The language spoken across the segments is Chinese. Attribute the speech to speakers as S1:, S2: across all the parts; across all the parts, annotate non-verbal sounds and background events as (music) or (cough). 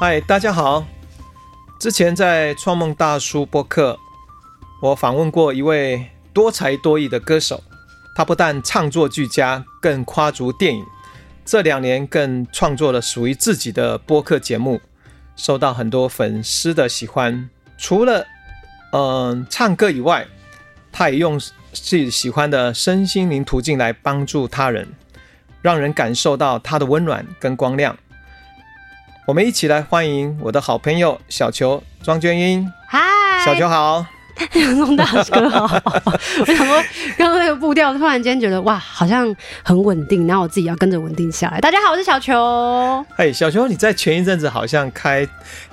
S1: 嗨，大家好。之前在创梦大叔播客，我访问过一位多才多艺的歌手，他不但唱作俱佳，更跨足电影。这两年更创作了属于自己的播客节目，受到很多粉丝的喜欢。除了嗯、唱歌以外，他也用自己喜欢的身心灵途径来帮助他人，让人感受到他的温暖跟光亮。我们一起来欢迎我的好朋友小球庄娟英。
S2: 嗨，
S1: 小球好，
S2: 钟大哥好。(laughs) 我想说，刚刚那个步调，突然间觉得哇，好像很稳定，然后我自己要跟着稳定下来。大家好，我是小球。
S1: 嘿，小球，你在前一阵子好像开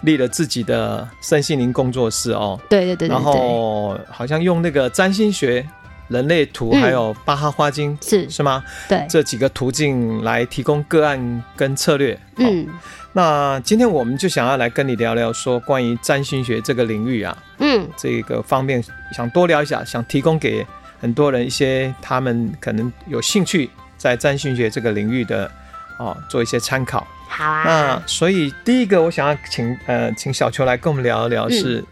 S1: 立了自己的身心灵工作室哦。
S2: 对对对，
S1: 然后好像用那个占星学、人类图，还有巴哈花精，是、嗯、是吗？对，这几个途径来提供个案跟策略。嗯。那今天我们就想要来跟你聊聊，说关于占星学这个领域啊，嗯，这个方面想多聊一下，想提供给很多人一些他们可能有兴趣在占星学这个领域的哦，做一些参考。
S2: 好啊。
S1: 那所以第一个我想要请呃请小球来跟我们聊一聊，是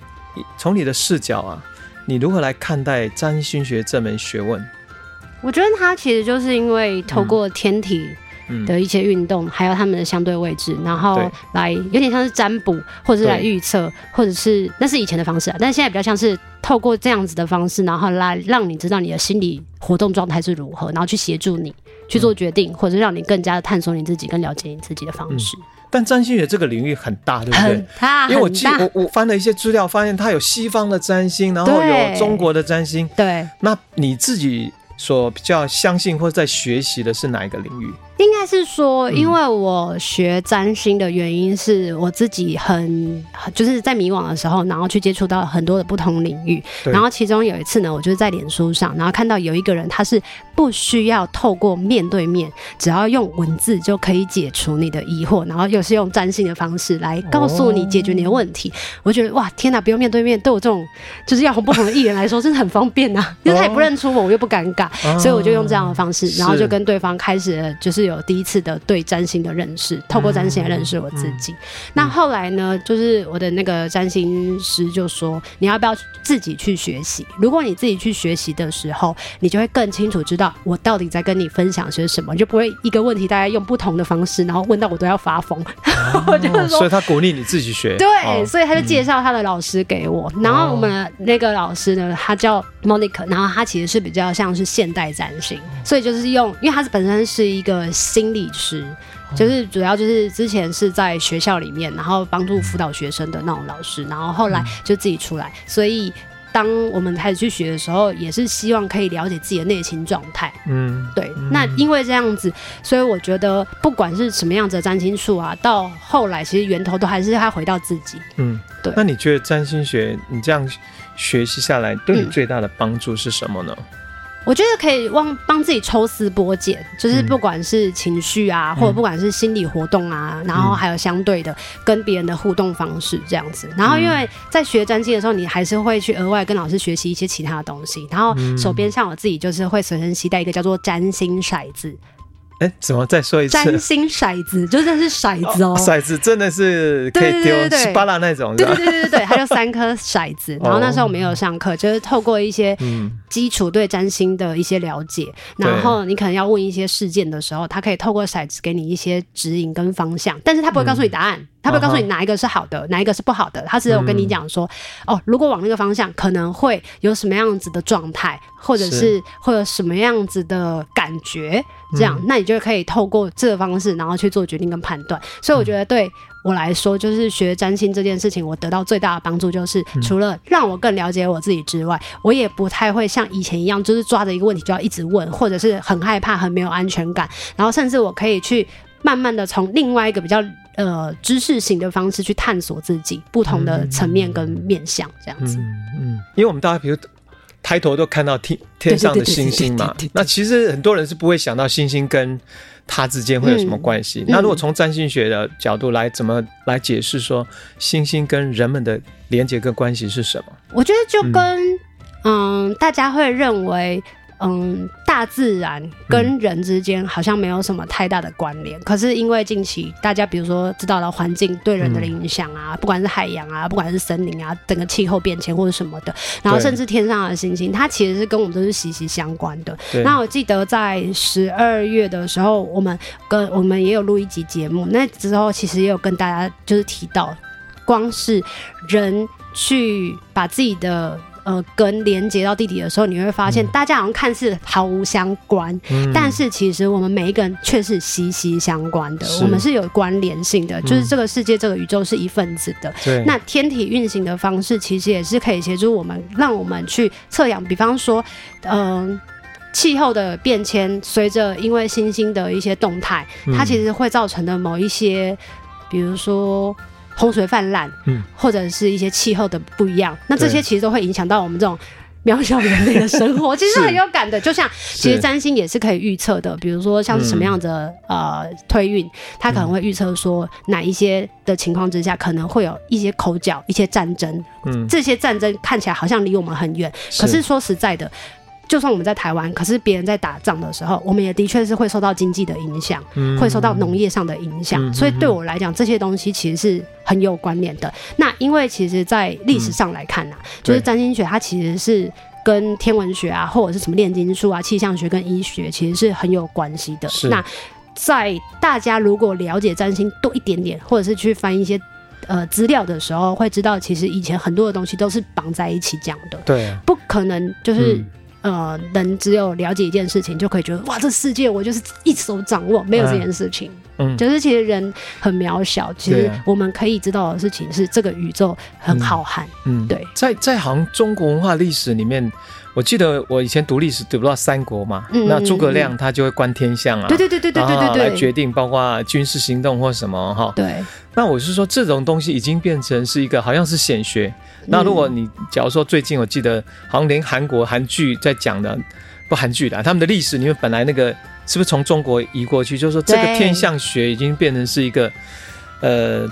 S1: 从你的视角啊，你如何来看待占星学这门学问？
S2: 我觉得它其实就是因为透过天体。的一些运动，还有他们的相对位置，然后来有点像是占卜，或者是来预测，或者是那是以前的方式啊，但是现在比较像是透过这样子的方式，然后来让你知道你的心理活动状态是如何，然后去协助你去做决定，或者让你更加的探索你自己，更了解你自己的方式。嗯、但
S1: 占星学这个领域很大，对不
S2: 对？
S1: 因为我记我我翻了一些资料，发现它有西方的占星，然后有中国的占星。对，那你自己所比较相信或者在学习的是哪一个领域？
S2: 应该是说，因为我学占星的原因是我自己很就是在迷惘的时候，然后去接触到很多的不同领域。然后其中有一次呢，我就是在脸书上，然后看到有一个人，他是不需要透过面对面，只要用文字就可以解除你的疑惑，然后又是用占星的方式来告诉你解决你的问题。我觉得哇，天哪，不用面对面，对我这种就是要红不红的艺人来说，真的很方便呐，因为他也不认出我，我又不尴尬，所以我就用这样的方式，然后就跟对方开始就是。有第一次的对占星的认识，透过占星来认识我自己。嗯嗯、那后来呢，就是我的那个占星师就说：“你要不要自己去学习？如果你自己去学习的时候，你就会更清楚知道我到底在跟你分享些什么，就不会一个问题大家用不同的方式，然后问到我都要发疯。哦”我 (laughs) 就是说，
S1: 所以他鼓励你自己学。
S2: 对，哦、所以他就介绍他的老师给我。嗯、然后我们那个老师呢，他叫 Monica，然后他其实是比较像是现代占星，所以就是用，因为他是本身是一个。心理师就是主要就是之前是在学校里面，然后帮助辅导学生的那种老师，然后后来就自己出来。所以当我们开始去学的时候，也是希望可以了解自己的内心状态。嗯，对。那因为这样子，所以我觉得不管是什么样子的占星术啊，到后来其实源头都还是他回到自己。嗯，对。
S1: 那你觉得占星学你这样学习下来，对你最大的帮助是什么呢？嗯
S2: 我觉得可以帮帮自己抽丝剥茧，就是不管是情绪啊，嗯、或者不管是心理活动啊，嗯、然后还有相对的跟别人的互动方式这样子。然后因为在学占星的时候，你还是会去额外跟老师学习一些其他的东西。然后手边像我自己就是会随身携带一个叫做占星骰子。
S1: 哎，怎么再说一次？
S2: 占星骰子，就真的是骰子哦，
S1: 骰子真的是可以丢稀巴烂那种，
S2: 对对对对对，它就三颗骰子。然后那时候我没有上课，就是透过一些基础对占星的一些了解，然后你可能要问一些事件的时候，它可以透过骰子给你一些指引跟方向，但是它不会告诉你答案。他会告诉你哪一个是好的，哪一个是不好的。他只有跟你讲说，嗯、哦，如果往那个方向，可能会有什么样子的状态，或者是会有什么样子的感觉，这样，嗯、那你就可以透过这个方式，然后去做决定跟判断。所以我觉得对我来说，就是学占星这件事情，我得到最大的帮助就是，除了让我更了解我自己之外，我也不太会像以前一样，就是抓着一个问题就要一直问，或者是很害怕、很没有安全感。然后甚至我可以去慢慢的从另外一个比较。呃，知识型的方式去探索自己不同的层面跟面向，这样子。嗯，
S1: 嗯，因为我们大家比如抬头都看到天天上的星星嘛，那其实很多人是不会想到星星跟它之间会有什么关系。嗯，那如果从占星学的角度来，怎么来解释说星星跟人们的连接跟关系是什么？
S2: 我觉得就跟嗯，嗯，大家会认为。嗯，大大自然跟人之间好像没有什么太大的关联，嗯、可是因为近期大家比如说知道了环境对人的影响啊，嗯、不管是海洋啊，不管是森林啊，整个气候变迁或者什么的，然后甚至天上的星星，它其实是跟我们都是息息相关的。那我记得在十二月的时候，我们跟我们也有录一集节目，那之后其实也有跟大家就是提到，光是人去把自己的。呃，跟连接到地底的时候，你会发现，大家好像看似毫无相关，嗯、但是其实我们每一个人却是息息相关的，我们是有关联性的，就是这个世界、这个宇宙是一份子的。对、嗯，那天体运行的方式其实也是可以协助我们，让我们去测量，比方说，嗯、呃，气候的变迁，随着因为星星的一些动态，它其实会造成的某一些，比如说。洪水泛滥，嗯，或者是一些气候的不一样，那这些其实都会影响到我们这种渺小人类的生活，(laughs) 其实很有感的。就像其实占星也是可以预测的，比如说像是什么样的、嗯、呃推运，它可能会预测说哪一些的情况之下可能会有一些口角、一些战争，嗯，这些战争看起来好像离我们很远，可是。说实在的。就算我们在台湾，可是别人在打仗的时候，我们也的确是会受到经济的影响，嗯、会受到农业上的影响。嗯、所以对我来讲，这些东西其实是很有关联的。那因为其实，在历史上来看呢、啊，嗯、就是占星学它其实是跟天文学啊，或者是什么炼金术啊、气象学跟医学其实是很有关系的。那在大家如果了解占星多一点点，或者是去翻一些呃资料的时候，会知道其实以前很多的东西都是绑在一起讲的。对、啊，不可能就是。嗯呃，人只有了解一件事情，就可以觉得哇，这世界我就是一手掌握，没有这件事情。嗯，就是其实人很渺小，其实我们可以知道的事情是这个宇宙很浩瀚。嗯，对。在
S1: 在好像中国文化历史里面，我记得我以前读历史读不到三国嘛，那诸葛亮他就会观天象啊，对对对对对对对，来决定包括军事行动或什么哈。对，那我是说这种东西已经变成是一个好像是显学。那如果你假如说最近我记得好像连韩国韩剧在讲的，不韩剧的他们的历史，因为本来那个是不是从中国移过去，就是说这个天象学已经变成是一个呃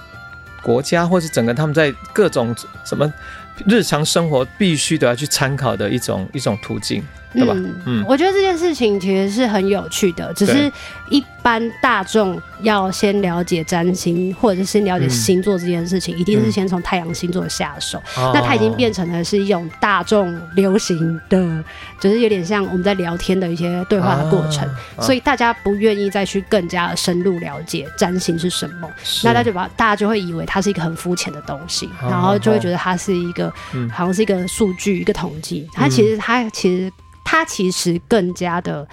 S1: 国家或是整个他们在各种什么。日常生活必须都要去参考的一种一种途径。对吧？嗯，
S2: 嗯，我觉得这件事情其实是很有趣的，只是一般大众要先了解占星，或者是先了解星座这件事情，嗯、一定是先从太阳星座下手。嗯、那它已经变成了是一种大众流行的，就是有点像我们在聊天的一些对话的过程，啊、所以大家不愿意再去更加深入了解占星是什么，是。那他就把大家就会以为它是一个很肤浅的东西，啊、然后就会觉得它是一个、嗯、好像是一个数据、一个统计，它其实它其实。它其实更加的，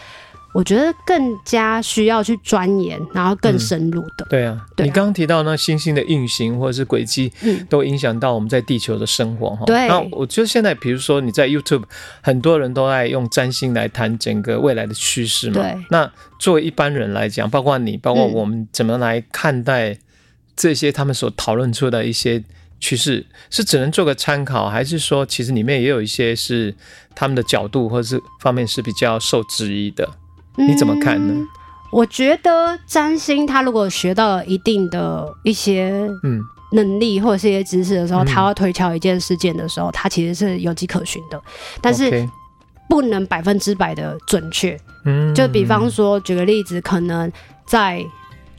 S2: 我觉得更加需要去钻研，然后更深入的。
S1: 嗯、对啊，对啊，你刚刚提到那星星的运行或者是轨迹，嗯，都影响到我们在地球的生活哈。对。那我觉得现在，比如说你在 YouTube，很多人都爱用占星来谈整个未来的趋势嘛。对。那作为一般人来讲，包括你，包括我们，怎么来看待这些他们所讨论出的一些？趋势是只能做个参考，还是说其实里面也有一些是他们的角度或者是方面是比较受质疑的？你怎么看呢？
S2: 嗯，我觉得占星他如果学到了一定的一些嗯能力或者是一些知识的时候，嗯、他要推敲一件事件的时候，他其实是有迹可循的，但是不能百分之百的准确。嗯，就比方说举个例子，可能在。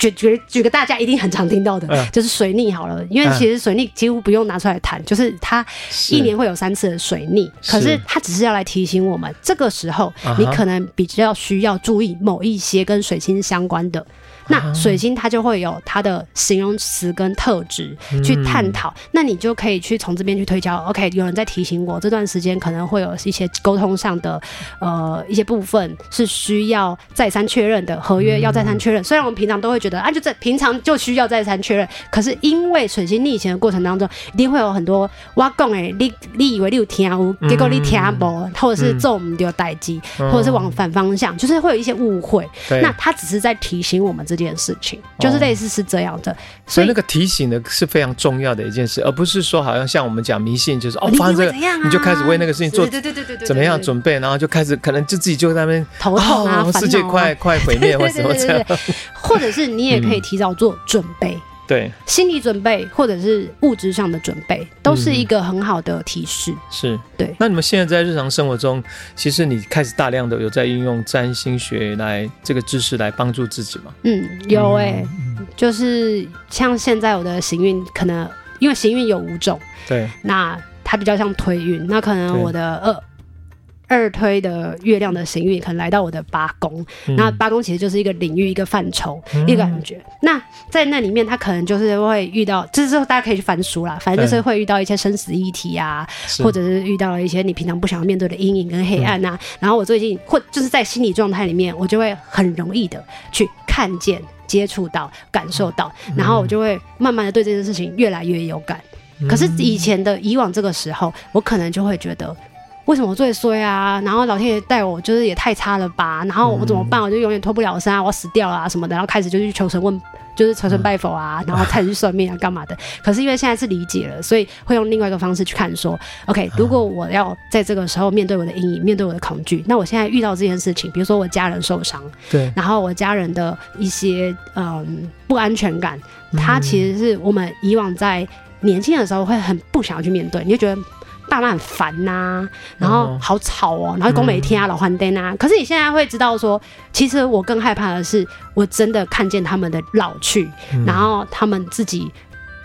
S2: 举举举个大家一定很常听到的，嗯、就是水逆好了，因为其实水逆几乎不用拿出来谈，嗯、就是它一年会有三次的水逆，是可是。它只是要来提醒我们，这个时候你可能比较需要注意某一些跟水星相关的。那水星它就会有它的形容词跟特质去探讨，嗯、那你就可以去从这边去推敲。OK，有人在提醒我这段时间可能会有一些沟通上的呃一些部分是需要再三确认的，合约要再三确认。嗯、虽然我们平常都会觉得啊，就在平常就需要再三确认，可是因为水星逆行的过程当中，一定会有很多挖讲诶，你你以为你有听无，结果你听无，或者是做我们的代机，或者是往反方向，就是会有一些误会。那他只是在提醒我们。这件事情就是类似是这样的，
S1: 所以那个提醒的是非常重要的一件事，而不是说好像像我们讲迷信，就是哦发生这个，你就开始为那个事情做对对对对对怎么样准备，然后就开始可能就自己就在那边
S2: 头痛啊，
S1: 世界快快毁灭或什么这样，
S2: 或者是你也可以提早做准备，
S1: 对，
S2: 心理准备或者是物质上的准备，都是一个很好的提示。
S1: 嗯、是
S2: 对。
S1: 那你们现在在日常生活中，其实你开始大量的有在运用占星学来这个知识来帮助自己吗？
S2: 嗯，有哎、欸嗯，就是像现在我的行运，可能因为行运有五种，
S1: 对，
S2: 那它比较像推运，那可能我的二。二推的月亮的行运可能来到我的八宫，嗯，那八宫其实就是一个领域、一个范畴、嗯、一个感觉。那在那里面，他可能就是会遇到，就是大家可以去翻书啦，反正就是会遇到一些生死议题啊，或者是遇到了一些你平常不想要面对的阴影跟黑暗啊。嗯、然后我最近或就是在心理状态里面，我就会很容易的去看见、接触到、感受到，然后我就会慢慢的对这件事情越来越有感。嗯、可是以前的以往这个时候，我可能就会觉得。为什么我最衰啊？然后老天爷带我，就是也太差了吧？然后我怎么办？我就永远脱不了身啊！我要死掉了啊什么的。然后开始就去求神问，就是求神拜佛啊，(laughs) 然后开始去算命啊，干嘛的？可是因为现在是理解了，所以会用另外一个方式去看说，说 OK，如果我要在这个时候面对我的阴影，面对我的恐惧，那我现在遇到这件事情，比如说我家人受伤，
S1: 对，
S2: 然后我家人的一些嗯不安全感，它其实是我们以往在年轻的时候会很不想要去面对，你就觉得。爸妈很烦呐、啊，然后好吵哦，然后讲每天啊、嗯、老换灯啊。可是你现在会知道说，其实我更害怕的是，我真的看见他们的老去，嗯、然后他们自己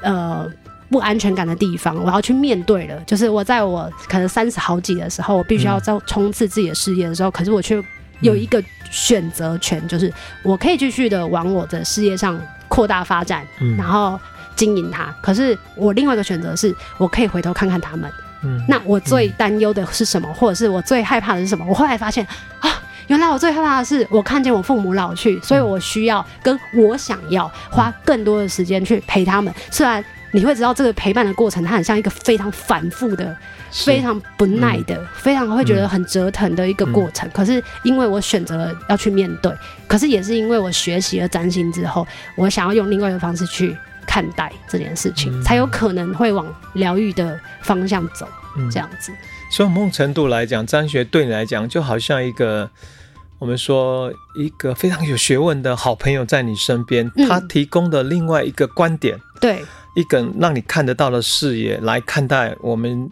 S2: 呃不安全感的地方，我要去面对了。就是我在我可能三十好几的时候，我必须要在冲刺自己的事业的时候，嗯、可是我却有一个选择权，就是我可以继续的往我的事业上扩大发展，嗯、然后经营它。可是我另外一个选择是，我可以回头看看他们。嗯，那我最担忧的是什么，或者是我最害怕的是什么？我后来发现啊，原来我最害怕的是我看见我父母老去，所以我需要跟我想要花更多的时间去陪他们。虽然你会知道这个陪伴的过程，它很像一个非常反复的、非常不耐的、非常会觉得很折腾的一个过程。可是因为我选择了要去面对，可是也是因为我学习了占星之后，我想要用另外一个方式去。看待这件事情，才有可能会往疗愈的方向走，嗯，这样子。
S1: 所以某种程度来讲，张学对你来讲，就好像一个我们说一个非常有学问的好朋友在你身边，嗯，他提供的另外一个观点，
S2: 对，
S1: 一个让你看得到的视野来看待我们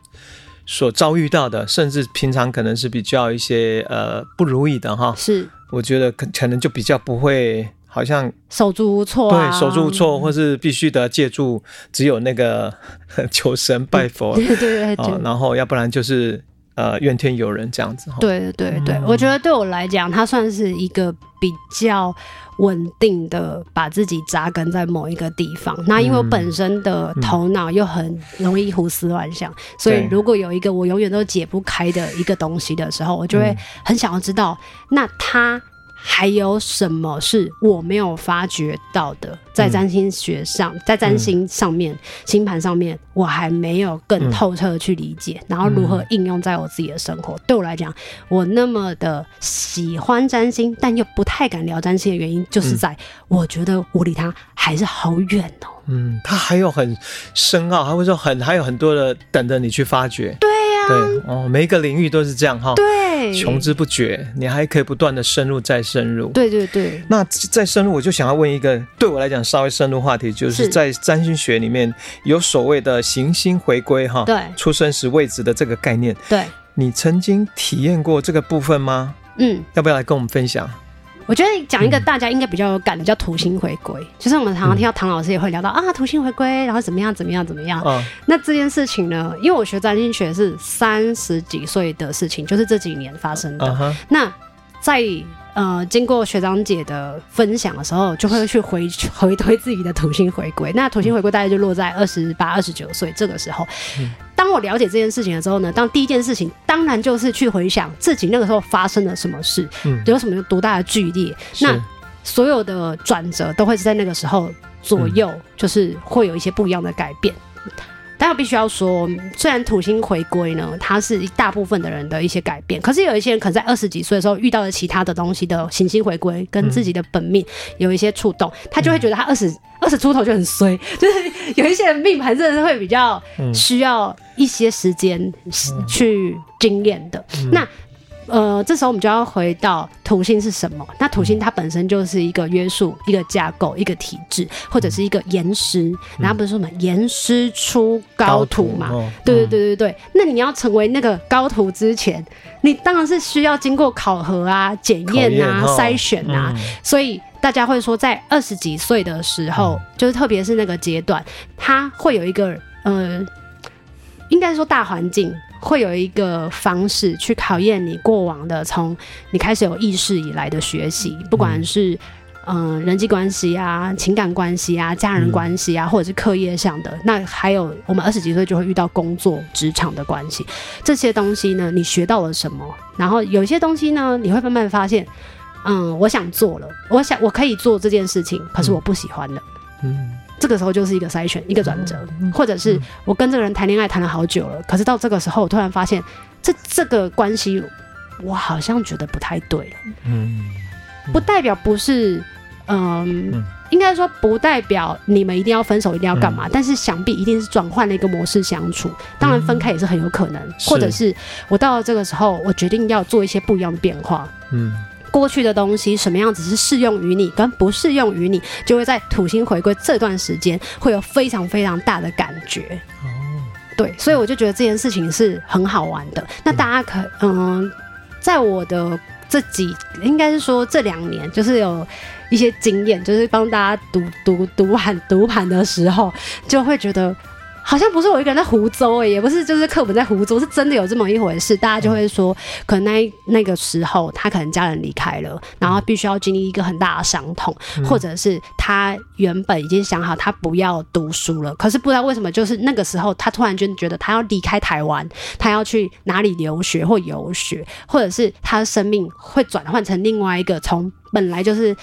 S1: 所遭遇到的，甚至平常可能是比较一些呃不如意的哈。
S2: 是，
S1: 我觉得可可能就比较不会。好像
S2: 手足无措，啊，
S1: 对，手足无措，或是必须得借助只有那个 (laughs) 求神拜佛，
S2: 对对对，对，
S1: 然后要不然就是呃怨天尤人这样子。
S2: 对对对我觉得对我来讲，它算是一个比较稳定的把自己扎根在某一个地方。那因为我本身的头脑又很容易胡思乱想，嗯，所以如果有一个我永远都解不开的一个东西的时候，我就会很想要知道，那它。还有什么是我没有发觉到的？在占星学上，在占星上面、星盘上面，我还没有更透彻的去理解，然后如何应用在我自己的生活。对我来讲，我那么的喜欢占星，但又不太敢聊占星的原因，就是在我觉得我离他还是好远哦。
S1: 嗯，他还有很深奥，还会说很还有很多的等着你去发掘。
S2: 对呀，
S1: 对哦，每一个领域都是这样哈。
S2: 对。
S1: 穷之不绝，你还可以不断的深入再深入。
S2: 对对对。
S1: 那再深入，我就想要问一个对我来讲稍微深入话题，就是在占星学里面有所谓的行星回归哈，
S2: 对，
S1: 出生时位置的这个概念。
S2: 对，
S1: 你曾经体验过这个部分吗？
S2: 嗯，
S1: 要不要来跟我们分享？
S2: 我觉得讲一个大家应该比较有感的，叫土星回归。就是我们常常听到唐老师也会聊到、嗯、啊，土星回归，然后怎么样怎么样怎么样。嗯、那这件事情呢，因为我学占星学是三十几岁的事情，就是这几年发生的。嗯、那在呃，经过学长姐的分享的时候，就会去回回推自己的土星回归。那土星回归大概就落在二十八、二十九岁这个时候。当我了解这件事情的时候呢，当第一件事情当然就是去回想自己那个时候发生了什么事，嗯有什么有多大的剧烈。那所有的转折都会是在那个时候左右，就是会有一些不一样的改变。但我必须要说，虽然土星回归呢，它是一大部分的人的一些改变，可是有一些人可能在二十几岁的时候遇到了其他的东西的行星回归，跟自己的本命有一些触动，他就会觉得他二十二十出头就很衰，(laughs) 就是有一些人命盘真的是会比较需要一些时间去经验的。那呃，这时候我们就要回到土星是什么？那土星它本身就是一个约束、一个架构、一个体制，或者是一个严师。然后不是说什么严师出高徒嘛？徒哦、对对对对对。那你要成为那个高徒之前，你当然是需要经过考核啊、检验啊、筛选啊。嗯、所以大家会说，在二十几岁的时候，嗯、就是特别是那个阶段，它会有一个呃，应该说大环境。会有一个方式去考验你过往的，从你开始有意识以来的学习，不管是嗯、呃、人际关系啊、情感关系啊、家人关系啊，或者是课业上的，那还有我们二十几岁就会遇到工作职场的关系，这些东西呢，你学到了什么？然后有些东西呢，你会慢慢发现，嗯，我想做了，我想我可以做这件事情，可是我不喜欢了，嗯。这个时候就是一个筛选，一个转折，或者是我跟这个人谈恋爱谈了好久了，可是到这个时候，我突然发现这这个关系，我好像觉得不太对了。嗯，不代表不是，嗯，嗯应该说不代表你们一定要分手，一定要干嘛？嗯、但是想必一定是转换了一个模式相处。当然分开也是很有可能，嗯、或者是我到了这个时候，我决定要做一些不一样的变化。嗯。过去的东西什么样子是适用于你，跟不适用于你，就会在土星回归这段时间会有非常非常大的感觉。哦，对，所以我就觉得这件事情是很好玩的。那大家可嗯，在我的这几应该是说这两年，就是有一些经验，就是帮大家读读读盘读盘的时候，就会觉得。好像不是我一个人在胡诌哎，也不是就是课本在胡诌，是真的有这么一回事。大家就会说，可能那那个时候他可能家人离开了，然后必须要经历一个很大的伤痛，或者是他原本已经想好他不要读书了，可是不知道为什么，就是那个时候他突然间觉得他要离开台湾，他要去哪里留学或游学，或者是他的生命会转换成另外一个从本来就是。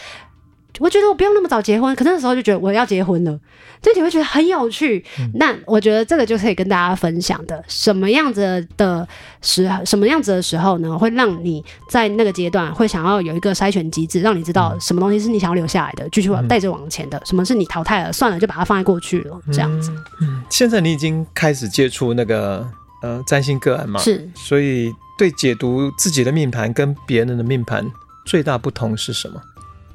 S2: 我觉得我不用那么早结婚，可那时候就觉得我要结婚了，就你会觉得很有趣。嗯、那我觉得这个就可以跟大家分享的，什么样子的时候，什么样子的时候呢，会让你在那个阶段会想要有一个筛选机制，让你知道什么东西是你想要留下来的，继续往带着往前的；嗯、什么是你淘汰了，算了，就把它放在过去了，这样子。
S1: 嗯，现在你已经开始接触那个呃占星个案嘛？
S2: 是，
S1: 所以对解读自己的命盘跟别人的命盘最大不同是什么？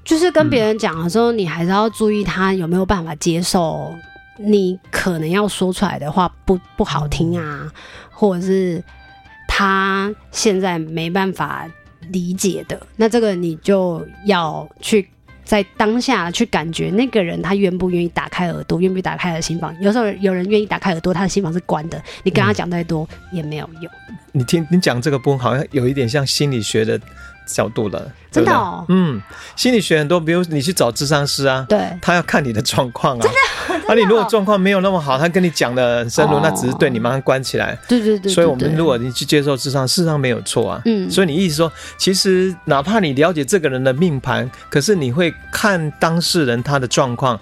S2: 就是跟别人讲的时候，你还是要注意他有没有办法接受你可能要说出来的话不不好听啊，或者是他现在没办法理解的，那这个你就要去在当下去感觉那个人他愿不愿意打开耳朵，愿不愿意打开他的心房。有时候有人愿意打开耳朵，他的心房是关的，你跟他讲再多也没有用。
S1: 你听你讲这个部分好像有一点像心理学的。角度了，
S2: 真的哦，
S1: 嗯，心理学很多，比如你去找智商师啊，
S2: 对，
S1: 他要看你的状况啊，
S2: 真的，(laughs)
S1: 而你如果状况没有那么好，他跟你讲的很深入，那只是对你马上关起来，
S2: 对对对，
S1: 所以我们如果你去接受智商，事实上没有错啊，嗯，所以你意思说，其实哪怕你了解这个人的命盘，可是你会看当事人他的状况。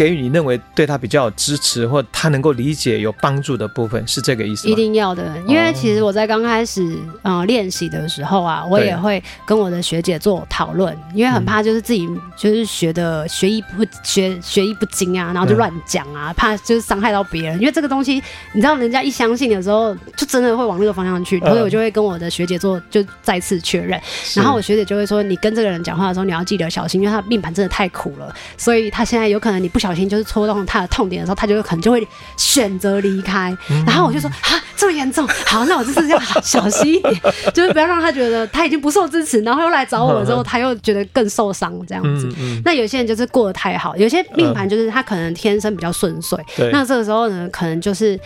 S1: 给予你认为对他比较有支持或他能够理解有帮助的部分，是这个意思吗？
S2: 一定要的，因为其实我在刚开始呃练习的时候啊，我也会跟我的学姐做讨论，因为很怕就是自己就是学的学艺不学学艺不精啊，然后就乱讲啊，怕就是伤害到别人。因为这个东西，你知道人家一相信的时候，就真的会往那个方向去。所以我就会跟我的学姐做就再次确认，然后我学姐就会说，你跟这个人讲话的时候，你要记得小心，因为他命盘真的太苦了，所以他现在有可能你不小心就是戳动他的痛点的时候，他就可能就会选择离开。然后我就说啊，这么严重，好，那我这次要小心一点，(laughs) 就是不要让他觉得他已经不受支持，然后又来找我之后，(laughs) 他又觉得更受伤这样子。那有些人就是过得太好，有些命盘就是他可能天生比较顺遂，那这个时候呢，可能就是。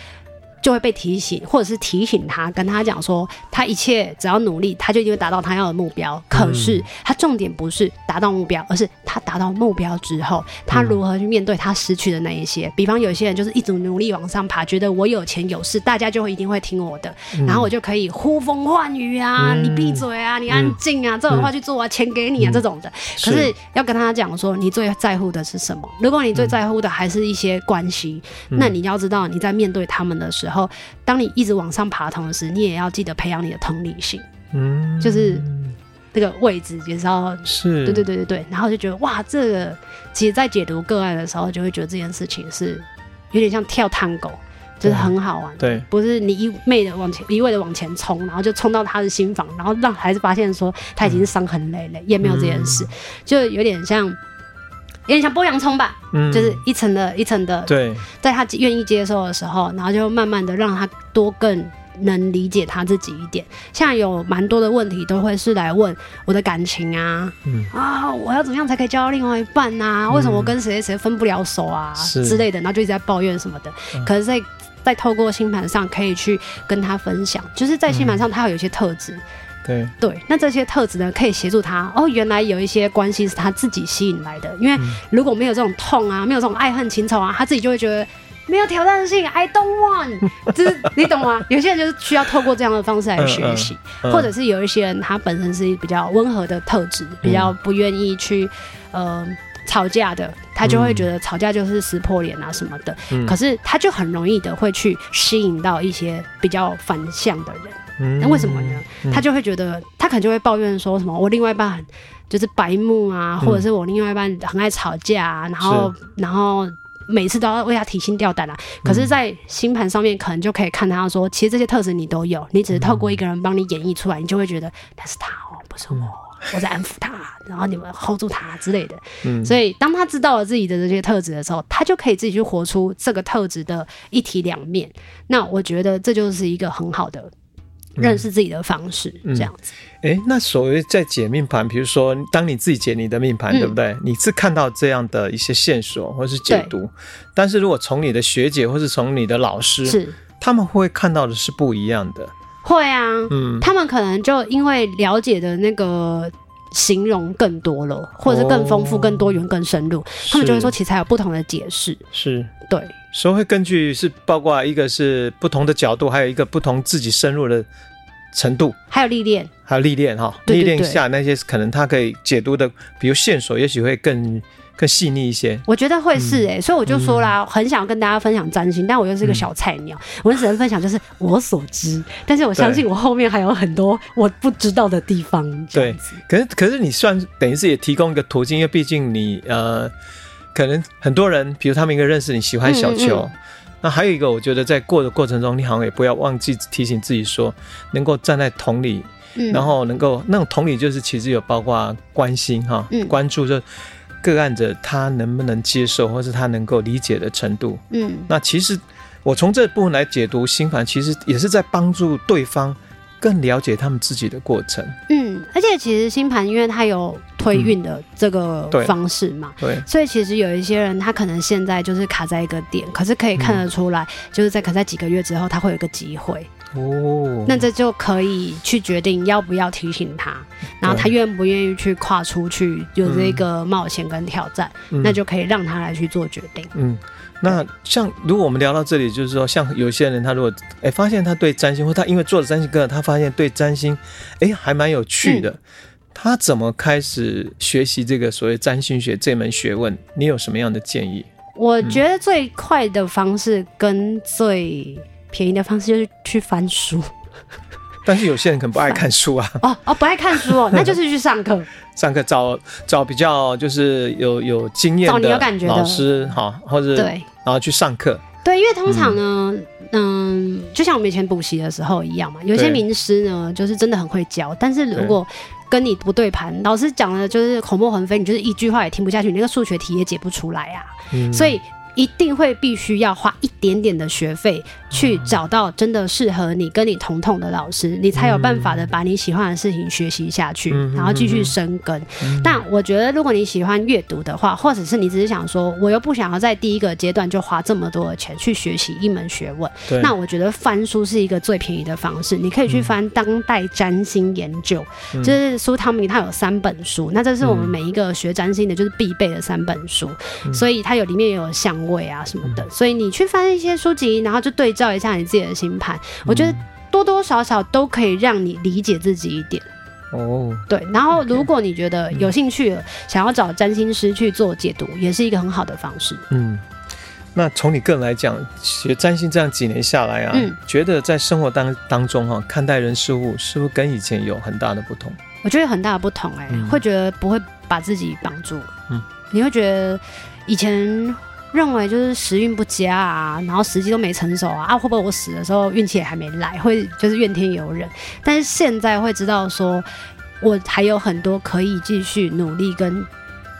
S2: 就会被提醒，或者是提醒他，跟他讲说，他一切只要努力，他就一定会达到他要的目标。可是他重点不是达到目标，而是他达到目标之后，他如何去面对他失去的那一些。比方有些人就是一直努力往上爬，觉得我有钱有势，大家就会一定会听我的，然后我就可以呼风唤雨啊，你闭嘴啊，你安静啊，这种话去做啊，钱给你啊这种的。可是要跟他讲说，你最在乎的是什么？如果你最在乎的还是一些关系，那你要知道你在面对他们的时候。然后，当你一直往上爬的同时，你也要记得培养你的同理心，嗯，就是那个位置也是要是，对对对对对。然后就觉得哇，这个其实，在解读个案的时候，就会觉得这件事情是有点像跳探狗，就是很好玩。
S1: 对，
S2: 不是你一昧的往前，一味的往前冲，然后就冲到他的心房，然后让孩子发现说他已经伤痕累累，嗯、也没有这件事，就有点像，有点像剥洋葱吧，嗯，就是一层的一层的。对，在他愿意接受的时候，然后就慢慢的让他多更。能理解他自己一点，现在有蛮多的问题都会是来问我的感情啊，嗯啊，我要怎么样才可以交到另外一半啊？为什么我跟谁谁分不了手啊之类的，然后就一直在抱怨什么的。嗯、可是在，在在透过星盘上可以去跟他分享，就是在星盘上他会有一些特质，
S1: 对
S2: 对，那这些特质呢，可以协助他哦。原来有一些关系是他自己吸引来的，因为如果没有这种痛啊，没有这种爱恨情仇啊，他自己就会觉得。没有挑战性，I don't want，(laughs) 就是你懂吗？有些人就是需要透过这样的方式来学习，嗯嗯嗯、或者是有一些人他本身是比较温和的特质，比较不愿意去呃吵架的，他就会觉得吵架就是撕破脸啊什么的。嗯、可是他就很容易的会去吸引到一些比较反向的人。那、嗯、为什么呢？他就会觉得他可能就会抱怨说什么我另外一半就是白目啊，或者是我另外一半很爱吵架啊，然后然后。每次都要为他提心吊胆啊！可是，在星盘上面，可能就可以看他说，其实这些特质你都有，你只是透过一个人帮你演绎出来，你就会觉得那是他哦，不是我，我在安抚他，然后你们 hold 住他之类的。嗯，所以当他知道了自己的这些特质的时候，他就可以自己去活出这个特质的一体两面。那我觉得这就是一个很好的。认识自己的方式，嗯、这样子。
S1: 哎、欸，那所谓在解命盘，比如说当你自己解你的命盘，嗯、对不对？你是看到这样的一些线索或是解读，但是如果从你的学姐或是从你的老师，是他们会看到的是不一样的。
S2: 会啊，嗯，他们可能就因为了解的那个形容更多了，或者是更丰富、更多元、更深入，哦、他们就会说，其实还有不同的解释。
S1: 是，
S2: 对。
S1: 所以会根据是包括一个是不同的角度，还有一个不同自己深入的程度，
S2: 还有历练，
S1: 还有历练哈，历练下那些可能他可以解读的，比如线索，也许会更更细腻一些。
S2: 我觉得会是哎、欸，嗯、所以我就说啦，嗯、很想要跟大家分享占星，但我又是一个小菜鸟，嗯、我只能分享就是我所知，但是我相信我后面还有很多我不知道的地方。对，
S1: 可是可是你算等于是也提供一个途径，因为毕竟你呃。可能很多人，比如他们一个认识你喜欢小球，嗯嗯、那还有一个，我觉得在过的过程中，你好像也不要忘记提醒自己说，能够站在同理，嗯、然后能够那种同理，就是其实有包括关心哈，嗯、关注就个案者他能不能接受，或是他能够理解的程度。嗯，那其实我从这部分来解读心烦，其实也是在帮助对方。更了解他们自己的过程，
S2: 嗯，而且其实星盘，因为它有推运的这个方式嘛，嗯、对，对，所以其实有一些人，他可能现在就是卡在一个点，可是可以看得出来，嗯、就是在可在几个月之后，他会有一个机会。哦，那这就可以去决定要不要提醒他，然后他愿不愿意去跨出去，有这个冒险跟挑战，嗯、那就可以让他来去做决定，嗯。
S1: 那像如果我们聊到这里，就是说，像有些人他如果哎发现他对占星，或他因为做了占星课，他发现对占星哎还蛮有趣的，嗯、他怎么开始学习这个所谓占星学这门学问？你有什么样的建议？
S2: 我觉得最快的方式跟最便宜的方式就是去翻书。
S1: 但是有些人可能不爱看书啊。(laughs)
S2: 哦哦，不爱看书哦，(laughs) 那就是去上课。
S1: 上课找找比较就是有有经验的老师哈，或者对，然后去上课。
S2: 对，因为通常呢，嗯，嗯，就像我们以前补习的时候一样嘛，有些名师呢就是真的很会教，但是如果跟你不对盘，老师讲的就是口沫横飞，你就是一句话也听不下去，你那个数学题也解不出来啊。嗯，所以。一定会必须要花一点点的学费去找到真的适合你、跟你同痛的老师，你才有办法的把你喜欢的事情学习下去，然后继续深耕。但我觉得，如果你喜欢阅读的话，或者是你只是想说，我又不想要在第一个阶段就花这么多的钱去学习一门学问，那我觉得翻书是一个最便宜的方式。你可以去翻《当代占星研究》，就是苏汤米，他有三本书，那这是我们每一个学占星的就是必备的三本书，所以它有里面也有像。位啊什么的，所以你去翻一些书籍，然后就对照一下你自己的星盘，我觉得多多少少都可以让你理解自己一点。哦，对，然后如果你觉得有兴趣了，想要找占星师去做解读，也是一个很好的方式。嗯，
S1: 那从你个人来讲，学占星这样几年下来啊，嗯，觉得在生活当当中哈，看待人事物是不是跟以前有很大的不同？
S2: 我觉得很大的不同哎，会觉得不会把自己绑住，嗯，你会觉得以前。认为就是时运不佳啊，然后时机都没成熟啊，啊会不会我死的时候运气也还没来，会就是怨天尤人。但是现在会知道说，我还有很多可以继续努力跟。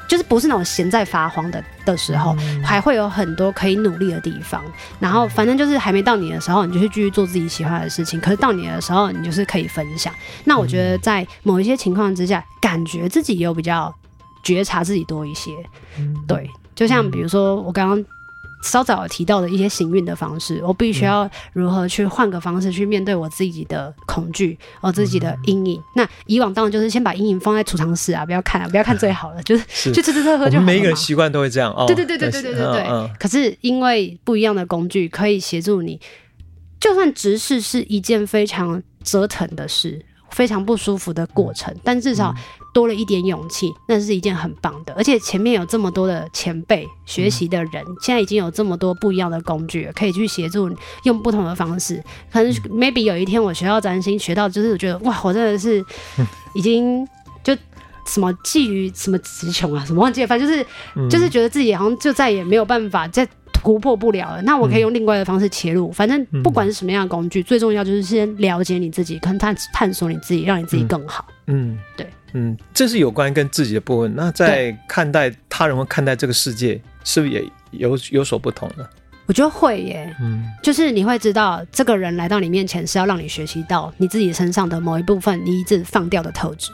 S2: 就是不是那种闲在发慌的的时候，嗯、还会有很多可以努力的地方。然后反正就是还没到你的时候，你就去继续做自己喜欢的事情。可是到你的时候，你就是可以分享。那我觉得在某一些情况之下，感觉自己有比较觉察自己多一些。嗯、对，就像比如说我刚刚。稍早提到的一些行运的方式，我必须要如何去换个方式去面对我自己的恐惧，我自己的阴影。那以往当然就是先把阴影放在储藏室啊，不要看啊，不要看最好了，就是去吃吃喝喝就好了。
S1: 每一个人习惯都会这样哦。对
S2: 对对对对对对对。可是因为不一样的工具可以协助你，就算直视是一件非常折腾的事。非常不舒服的过程，但至少多了一点勇气，那是一件很棒的。而且前面有这么多的前辈学习的人，现在已经有这么多不一样的工具，可以去协助你用不同的方式。可能 maybe 有一天我学到占星，学到就是我觉得哇，我真的是已经就什么觊觎什么词穷啊，什么忘记了，反正就是就是觉得自己好像就再也没有办法再。突破不了了，那我可以用另外的方式切入。嗯、反正不管是什么样的工具，嗯、最重要就是先了解你自己，跟探探索你自己，让你自己更好。嗯，对，
S1: 嗯，这是有关跟自己的部分。那在看待他人或看待这个世界，是不是也有有所不同呢？
S2: 我觉得会耶，嗯，就是你会知道这个人来到你面前是要让你学习到你自己身上的某一部分你一直放掉的特质，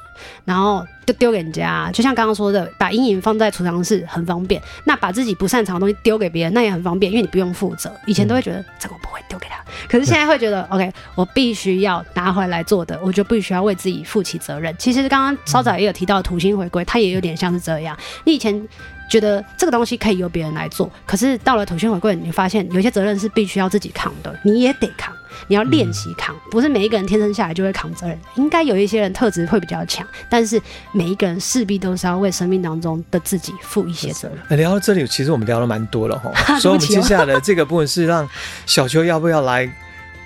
S2: 然后就丢给人家。就像刚刚说的，把阴影放在储藏室很方便，那把自己不擅长的东西丢给别人，那也很方便，因为你不用负责。以前都会觉得、嗯、这个我不会丢给他，可是现在会觉得、嗯、OK，我必须要拿回来做的，我就必须要为自己负起责任。其实刚刚稍早也有提到土星回归，它也有点像是这样。你以前。觉得这个东西可以由别人来做，可是到了土星回归，你发现有些责任是必须要自己扛的，你也得扛，你要练习扛，不是每一个人天生下来就会扛责任。应该有一些人特质会比较强，但是每一个人势必都是要为生命当中的自己负一些责任。
S1: 聊到这里，其实我们聊了蛮多了哈，所以我们接下来的这个部分是让小秋要不要来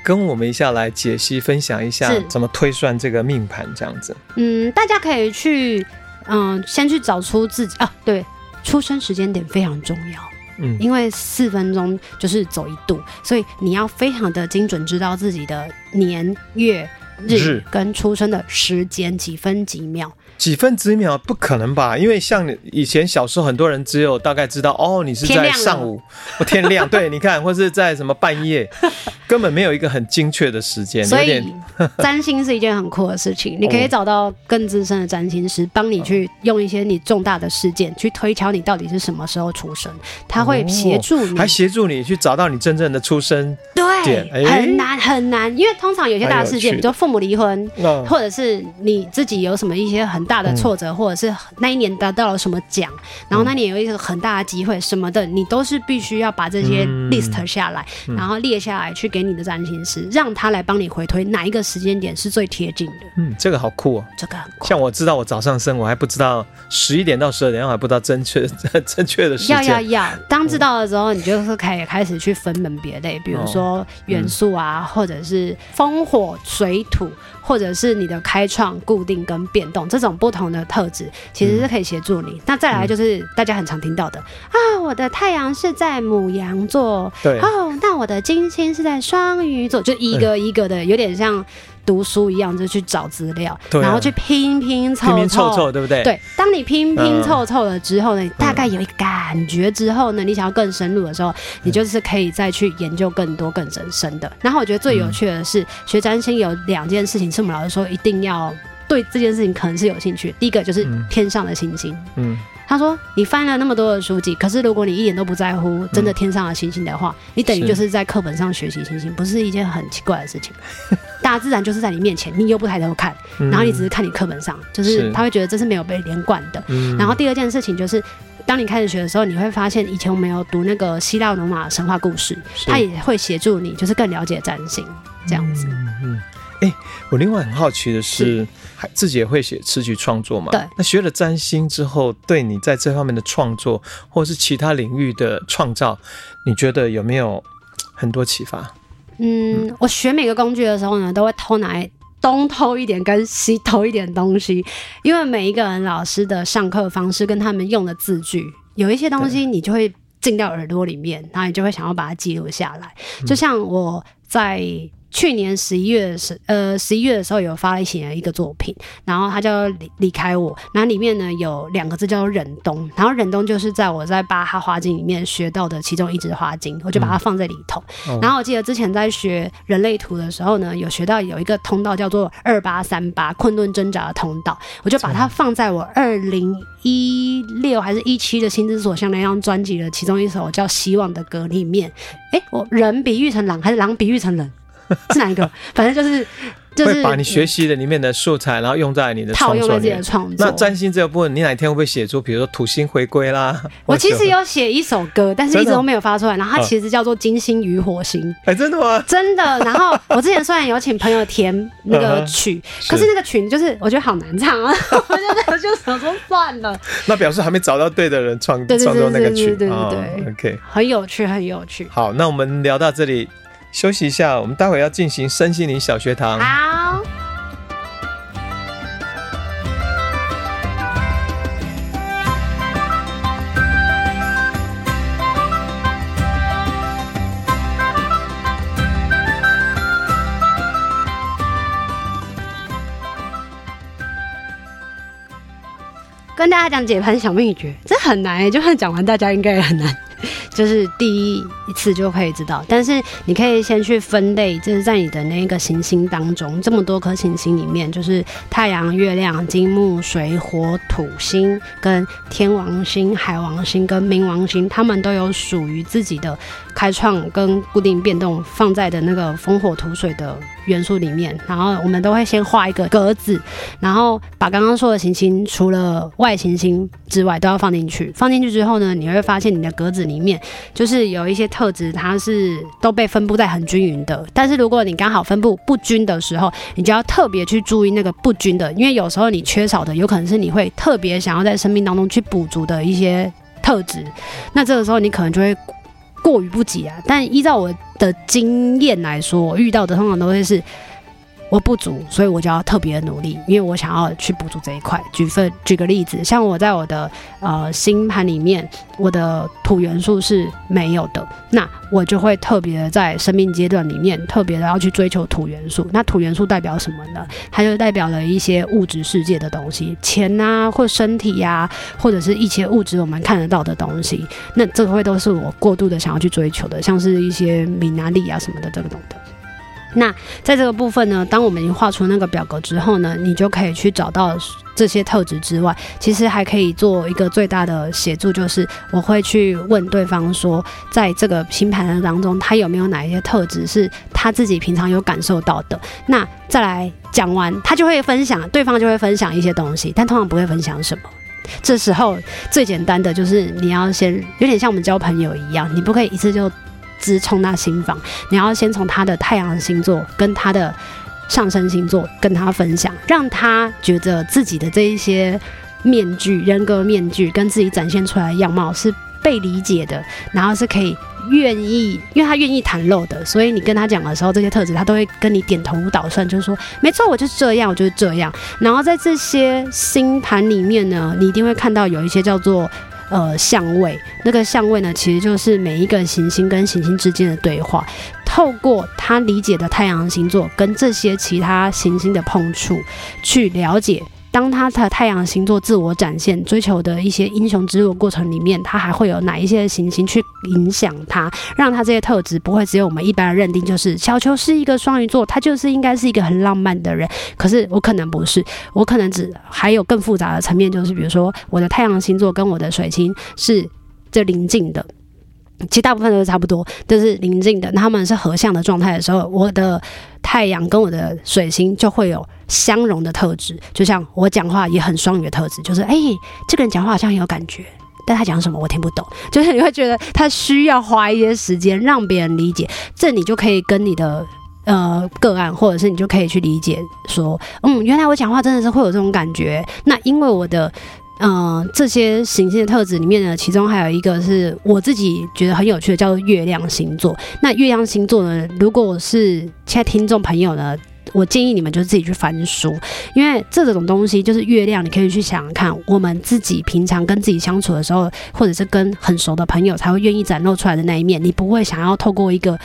S1: 跟我们一下来解析分享一下 (laughs) 怎么推算这个命盘这样子？
S2: 嗯，大家可以去嗯，先去找出自己啊，对。出生时间点非常重要，嗯，因为四分钟就是走一度，所以你要非常的精准，知道自己的年月日跟出生的时间几分几秒。
S1: 几分几秒不可能吧？因为像以前小时候，很多人只有大概知道哦，你是在上午，天亮，天 (laughs) 亮对，你看，或是在什么半夜，根本没有一个很精确的时间。
S2: 所以 (laughs) (laughs) 占星是一件很酷的事情，你可以找到更资深的占星师，帮你去用一些你重大的事件去推敲你到底是什么时候出生，他会协助你，
S1: 还协助你去找到你真正的出生点。
S2: 对，很难很难，因为通常有些大事件，比如说父母离婚，或者是你自己有什么一些很。大的挫折，或者是那一年得到了什么奖，嗯、然后那年有一个很大的机会什么的，你都是必须要把这些 list 下来，嗯、然后列下来去给你的占星师，让他来帮你回推哪一个时间点是最贴近的。
S1: 嗯，这个好酷哦，
S2: 这个很酷。
S1: 像我知道我早上生，我还不知道十一点到十二点，我还不知道正确 (laughs) 正确的时间。
S2: 要要要，当知道了之后，你就是可以开始去分门别类，比如说元素啊，或者是风火水土。或者是你的开创、固定跟变动这种不同的特质，其实是可以协助你。嗯、那再来就是大家很常听到的、嗯、啊，我的太阳是在母羊座，
S1: 对
S2: 哦，那我的金星是在双鱼座，就一个一个的，有点像。读书一样，就去找资料，啊、然后去拼拼凑凑，
S1: 拼拼凑凑，对不对？
S2: 对，当你拼拼凑凑了之后呢，嗯、你大概有一个感觉之后呢，你想要更深入的时候，嗯、你就是可以再去研究更多更深深的。然后我觉得最有趣的是，嗯、学占星有两件事情是我们老师说一定要对这件事情可能是有兴趣。第一个就是天上的星星，嗯。嗯他说：“你翻了那么多的书籍，可是如果你一点都不在乎真的天上的星星的话，嗯、你等于就是在课本上学习星星，不是一件很奇怪的事情。(laughs) 大自然就是在你面前，你又不抬头看，然后你只是看你课本上，就是他会觉得这是没有被连贯的。然后第二件事情就是，当你开始学的时候，你会发现以前我们有读那个希腊罗马神话故事，他也会协助你，就是更了解占星这样子。嗯嗯。
S1: 哎、欸，我另外很好奇的是。是自己也会写词曲创作嘛？
S2: 对。
S1: 那学了占星之后，对你在这方面的创作，或者是其他领域的创造，你觉得有没有很多启发？
S2: 嗯，我学每个工具的时候呢，都会偷拿东偷一点，跟西偷一点东西，因为每一个人老师的上课方式跟他们用的字句，有一些东西你就会。进到耳朵里面，然后你就会想要把它记录下来。就像我在。去年十一月的时，呃，十一月的时候有发行了一个作品，然后他就离离开我，然后里面呢有两个字叫做忍冬，然后忍冬就是在我在巴哈花精里面学到的其中一支花精，我就把它放在里头。嗯、然后我记得之前在学人类图的时候呢，有学到有一个通道叫做二八三八困顿挣扎的通道，我就把它放在我二零一六还是一七的心之所向那张专辑的其中一首叫希望的歌里面。诶，我人比喻成狼还是狼比喻成人？(laughs) 是哪一个？反正就是就是
S1: 会把你学习的里面的素材，然后用在你的
S2: 套用在自己的创作。
S1: 那占星这个部分，你哪天会不会写出，比如说土星回归啦？
S2: 我其实有写一首歌，但是一直都没有发出来。然后它其实叫做《金星与火星》。
S1: 哎，真的吗？(laughs)
S2: 真的。然后我之前虽然有请朋友填那个曲，可是那个曲就是我觉得好难唱啊，(laughs) 我就我就想说算了。
S1: 那表示还没找到对的人创创作那个曲，
S2: 对对对
S1: ，OK，
S2: 很有趣，很有趣。
S1: 好，那我们聊到这里。休息一下，我们待会要进行身心灵小学堂。
S2: 好。跟大家讲解盘小秘诀，这很难，就算讲完，大家应该也很难。就是第一次就可以知道，但是你可以先去分类，就是在你的那个行星当中，这么多颗行星里面，就是太阳、月亮、金木水火土星跟天王星、海王星跟冥王星，他们都有属于自己的开创跟固定变动放在的那个风火土水的元素里面，然后我们都会先画一个格子，然后把刚刚说的行星除了外行星之外都要放进去。放进去之后呢，你会发现你的格子里面就是有一些特质，它是都被分布在很均匀的。但是如果你刚好分布不均的时候，你就要特别去注意那个不均的，因为有时候你缺少的有可能是你会特别想要在生命当中去补足的一些特质。那这个时候你可能就会过于不及啊。但依照我的经验来说，我遇到的通常都会是。我不足，所以我就要特别努力，因为我想要去补足这一块。举份举个例子，像我在我的呃星盘里面，我的土元素是没有的，那我就会特别在生命阶段里面特别的要去追求土元素。那土元素代表什么呢？它就代表了一些物质世界的东西，钱啊，或身体呀、或者是一些物质我们看得到的东西。那这个会都是我过度的想要去追求的，像是一些名啊、利啊什么的这个种的。那在这个部分呢，当我们已经画出那个表格之后呢，你就可以去找到这些特质之外，其实还可以做一个最大的协助，就是我会去问对方说，在这个星盘当中，他有没有哪一些特质是他自己平常有感受到的。那再来讲完，他就会分享，对方就会分享一些东西，但通常不会分享什么。这时候最简单的就是你要先有点像我们交朋友一样，你不可以一次就。直冲他心房，你要先从他的太阳星座跟他的上升星座跟他分享，让他觉得自己的这一些面具、人格面具跟自己展现出来的样貌是被理解的，然后是可以愿意，因为他愿意袒露的，所以你跟他讲的时候，这些特质他都会跟你点头倒算，就是说没错，我就是这样，我就是这样。然后在这些星盘里面呢，你一定会看到有一些叫做。呃，相位，那个相位呢，其实就是每一个行星跟行星之间的对话，透过他理解的太阳星座跟这些其他行星的碰触，去了解。当他的太阳星座自我展现、追求的一些英雄之路过程里面，他还会有哪一些行星去影响他，让他这些特质不会只有我们一般的认定，就是小球是一个双鱼座，他就是应该是一个很浪漫的人。可是我可能不是，我可能只还有更复杂的层面，就是比如说我的太阳星座跟我的水星是这临近的。其实大部分都是差不多，都是临近的。他们是合相的状态的时候，我的太阳跟我的水星就会有相融的特质。就像我讲话也很双鱼的特质，就是哎，这个人讲话好像很有感觉，但他讲什么我听不懂。就是你会觉得他需要花一些时间让别人理解，这你就可以跟你的呃个案，或者是你就可以去理解说，嗯，原来我讲话真的是会有这种感觉。那因为我的。嗯、这些行星的特质里面呢，其中还有一个是我自己觉得很有趣的，叫做月亮星座。那月亮星座呢，如果是现在听众朋友呢，我建议你们就自己去翻书，因为这种东西就是月亮，你可以去想看，我们自己平常跟自己相处的时候，或者是跟很熟的朋友才会愿意展露出来的那一面，你不会想要透过一个。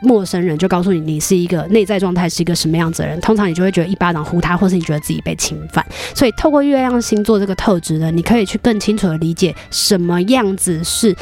S2: 陌生人就告诉你，你是一个内在状态是一个什么样子的人，通常你就会觉得一巴掌呼他，或是你觉得自己被侵犯。所以透过月亮星座这个特质呢，你可以去更清楚的理解什么样子是。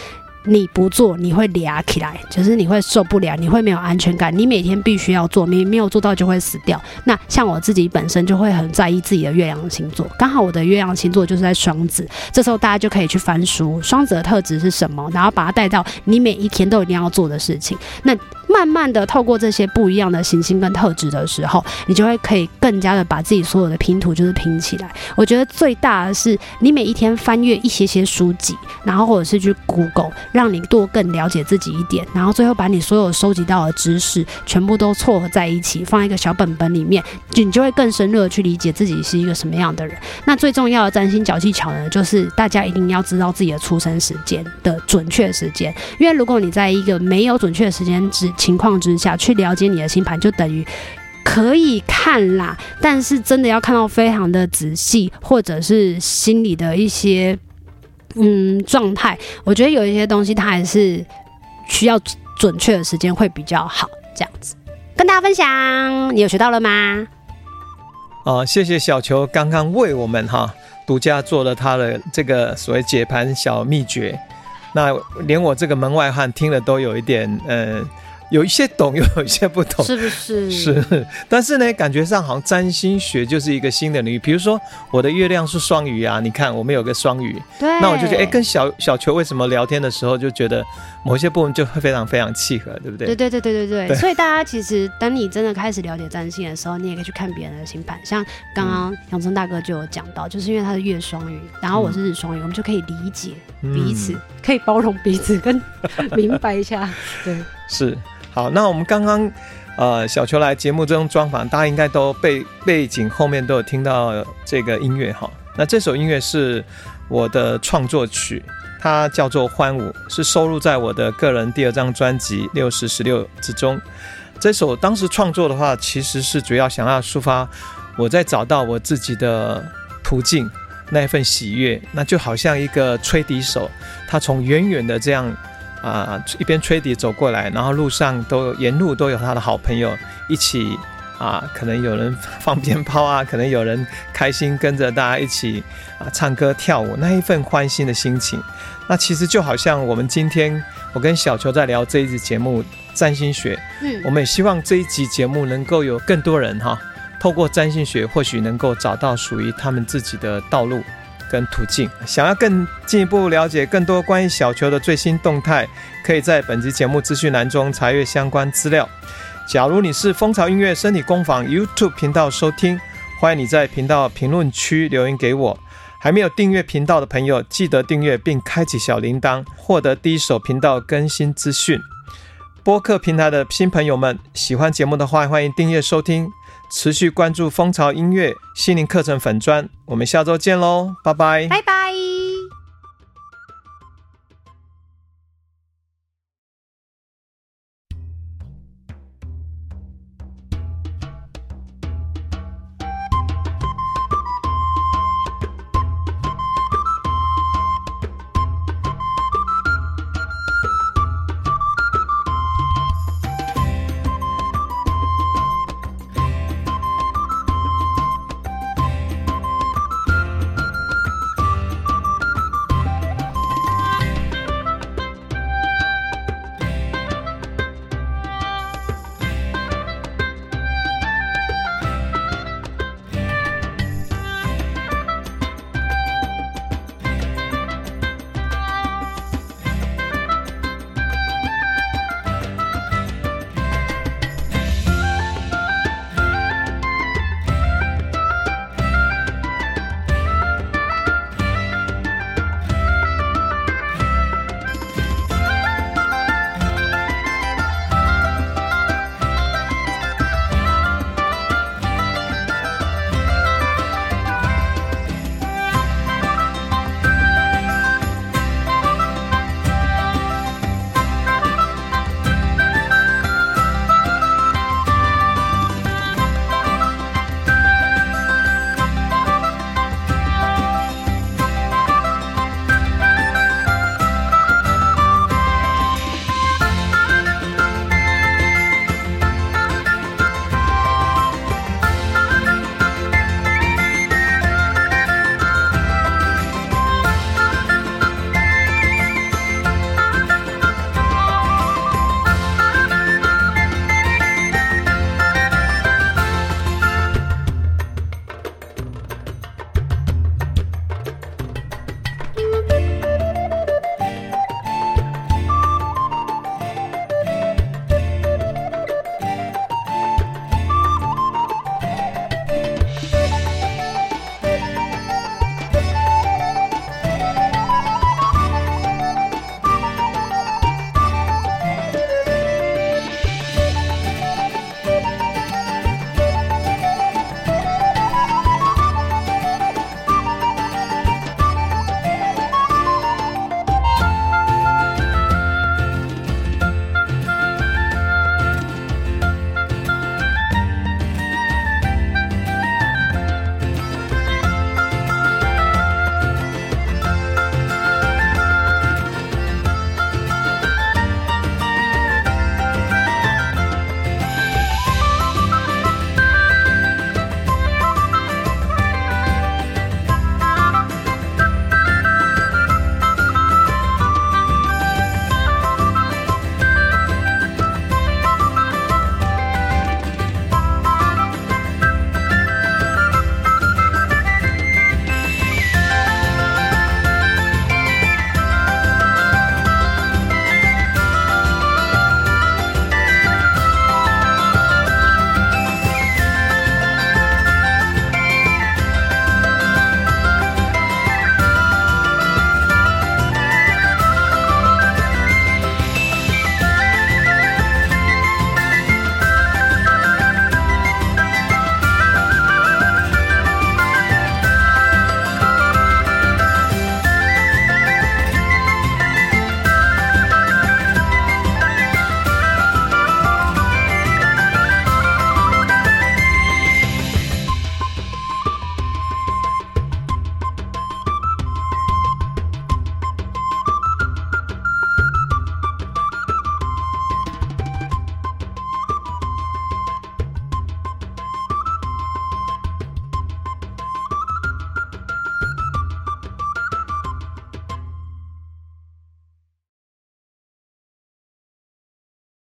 S2: 你不做，你会俩起来，就是你会受不了，你会没有安全感。你每天必须要做，你没有做到就会死掉。那像我自己本身就会很在意自己的月亮星座，刚好我的月亮星座就是在双子。这时候大家就可以去翻书，双子的特质是什么，然后把它带到你每一天都一定要做的事情。那 (laughs) 慢慢的透过这些不一样的行星跟特质的时候，你就会可以更加的把自己所有的拼图就是拼起来。我觉得最大的是你每一天翻阅一些些书籍，然后或者是去 Google。让你多更了解自己一点，然后最后把你所有收集到的知识全部都撮合在一起，放一个小本本里面，就你就会更深入的去理解自己是一个什么样的人。那最重要的占星小技巧呢，就是大家一定要知道自己的出生时间的准确时间，因为如果你在一个没有准确时间之情况之下去了解你的星盘，就等于可以看啦，但是真的要看到非常的仔细，或者是心里的一些。嗯，状态，我觉得有一些东西它还是需要准确的时间会比较好，这样子跟大家分享，你有学到了吗？
S1: 哦，谢谢小球刚刚为我们哈独家做了他的这个所谓解盘小秘诀，那连我这个门外汉听了都有一点嗯。有一些懂，又 (laughs) 有一些不懂，
S2: 是不是？
S1: 是，但是呢，感觉上好像占星学就是一个新的领域。比如说，我的月亮是双鱼啊，你看我们有个双鱼，
S2: 对，
S1: 那我就觉得，哎、欸，跟小小球为什么聊天的时候就觉得某些部分就会非常非常契合，对不对？
S2: 对对对对对对。对所以大家其实，当你真的开始了解占星的时候，你也可以去看别人的星盘。像刚刚杨春大哥就有讲到，就是因为他是月双鱼，然后我是日双鱼，嗯、我们就可以理解彼此，嗯、可以包容彼此，跟明白一下。对，
S1: 是。好，那我们刚刚，呃，小球来节目中专访，大家应该都背背景后面都有听到这个音乐哈。那这首音乐是我的创作曲，它叫做《欢舞》，是收录在我的个人第二张专辑《六十十六》之中。这首当时创作的话，其实是主要想要抒发我在找到我自己的途径那一份喜悦，那就好像一个吹笛手，他从远远的这样。啊，一边吹笛走过来，然后路上都沿路都有他的好朋友一起啊，可能有人放鞭炮啊，可能有人开心跟着大家一起啊唱歌跳舞，那一份欢欣的心情，那其实就好像我们今天我跟小球在聊这一集节目占星学，嗯，我们也希望这一集节目能够有更多人哈，透过占星学或许能够找到属于他们自己的道路。跟途径，想要更进一步了解更多关于小球的最新动态，可以在本集节目资讯栏中查阅相关资料。假如你是蜂巢音乐身体工坊 YouTube 频道收听，欢迎你在频道评论区留言给我。还没有订阅频道的朋友，记得订阅并开启小铃铛，获得第一手频道更新资讯。播客平台的新朋友们，喜欢节目的话，欢迎订阅收听。持续关注蜂巢音乐心灵课程粉专，我们下周见喽，拜拜，
S2: 拜拜。